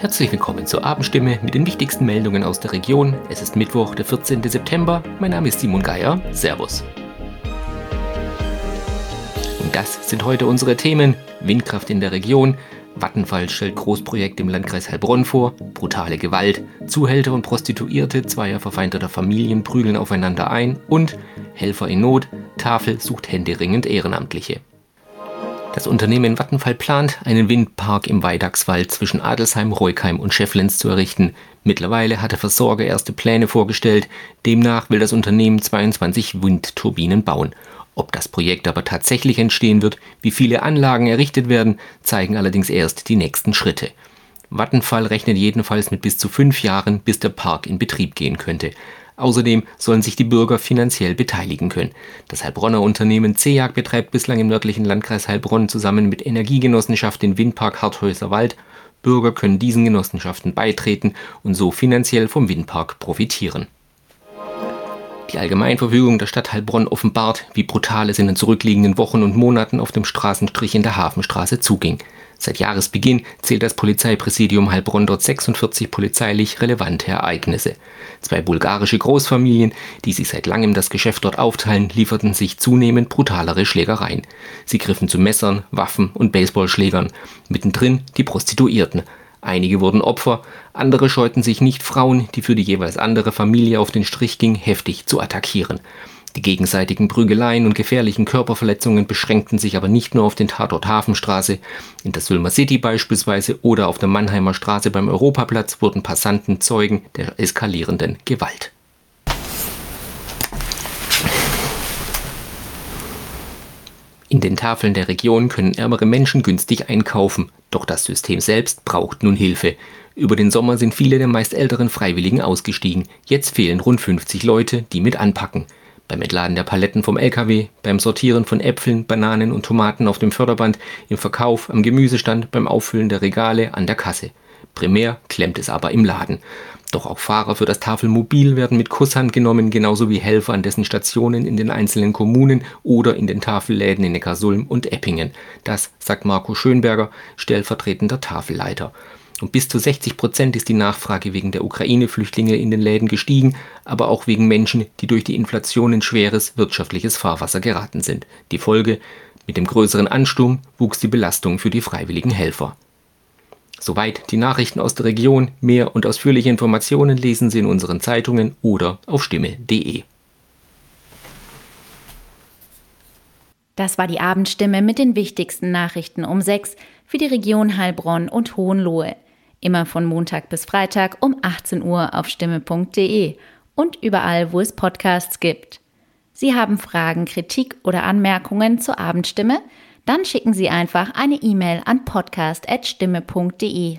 Herzlich willkommen zur Abendstimme mit den wichtigsten Meldungen aus der Region. Es ist Mittwoch, der 14. September. Mein Name ist Simon Geier. Servus. Und das sind heute unsere Themen. Windkraft in der Region. Vattenfall stellt Großprojekt im Landkreis Heilbronn vor. Brutale Gewalt. Zuhälter und Prostituierte zweier verfeindeter Familien prügeln aufeinander ein. Und Helfer in Not. Tafel sucht händeringend Ehrenamtliche. Das Unternehmen Vattenfall plant, einen Windpark im Weidachswald zwischen Adelsheim, Reukheim und Schefflens zu errichten. Mittlerweile hat der Versorger erste Pläne vorgestellt. Demnach will das Unternehmen 22 Windturbinen bauen. Ob das Projekt aber tatsächlich entstehen wird, wie viele Anlagen errichtet werden, zeigen allerdings erst die nächsten Schritte. Vattenfall rechnet jedenfalls mit bis zu fünf Jahren, bis der Park in Betrieb gehen könnte. Außerdem sollen sich die Bürger finanziell beteiligen können. Das Heilbronner Unternehmen CEAG betreibt bislang im nördlichen Landkreis Heilbronn zusammen mit Energiegenossenschaft den Windpark Harthäuser Wald. Bürger können diesen Genossenschaften beitreten und so finanziell vom Windpark profitieren. Die Allgemeinverfügung der Stadt Heilbronn offenbart, wie brutal es in den zurückliegenden Wochen und Monaten auf dem Straßenstrich in der Hafenstraße zuging. Seit Jahresbeginn zählt das Polizeipräsidium Heilbronn dort 46 polizeilich relevante Ereignisse. Zwei bulgarische Großfamilien, die sich seit langem das Geschäft dort aufteilen, lieferten sich zunehmend brutalere Schlägereien. Sie griffen zu Messern, Waffen und Baseballschlägern. Mittendrin die Prostituierten. Einige wurden Opfer, andere scheuten sich nicht Frauen, die für die jeweils andere Familie auf den Strich ging, heftig zu attackieren. Die gegenseitigen Prügeleien und gefährlichen Körperverletzungen beschränkten sich aber nicht nur auf den Tatort Hafenstraße. In der Sülmer City beispielsweise oder auf der Mannheimer Straße beim Europaplatz wurden Passanten Zeugen der eskalierenden Gewalt. In den Tafeln der Region können ärmere Menschen günstig einkaufen, doch das System selbst braucht nun Hilfe. Über den Sommer sind viele der meist älteren Freiwilligen ausgestiegen. Jetzt fehlen rund 50 Leute, die mit anpacken beim Entladen der Paletten vom LKW, beim Sortieren von Äpfeln, Bananen und Tomaten auf dem Förderband, im Verkauf, am Gemüsestand, beim Auffüllen der Regale, an der Kasse. Primär klemmt es aber im Laden. Doch auch Fahrer für das Tafelmobil werden mit Kusshand genommen, genauso wie Helfer an dessen Stationen in den einzelnen Kommunen oder in den Tafelläden in Neckarsulm und Eppingen. Das sagt Marco Schönberger, stellvertretender Tafelleiter. Um bis zu 60 Prozent ist die Nachfrage wegen der Ukraine-Flüchtlinge in den Läden gestiegen, aber auch wegen Menschen, die durch die Inflation in schweres wirtschaftliches Fahrwasser geraten sind. Die Folge? Mit dem größeren Ansturm wuchs die Belastung für die freiwilligen Helfer. Soweit die Nachrichten aus der Region. Mehr und ausführliche Informationen lesen Sie in unseren Zeitungen oder auf stimme.de. Das war die Abendstimme mit den wichtigsten Nachrichten um sechs für die Region Heilbronn und Hohenlohe. Immer von Montag bis Freitag um 18 Uhr auf stimme.de und überall, wo es Podcasts gibt. Sie haben Fragen, Kritik oder Anmerkungen zur Abendstimme? Dann schicken Sie einfach eine E-Mail an podcast.stimme.de.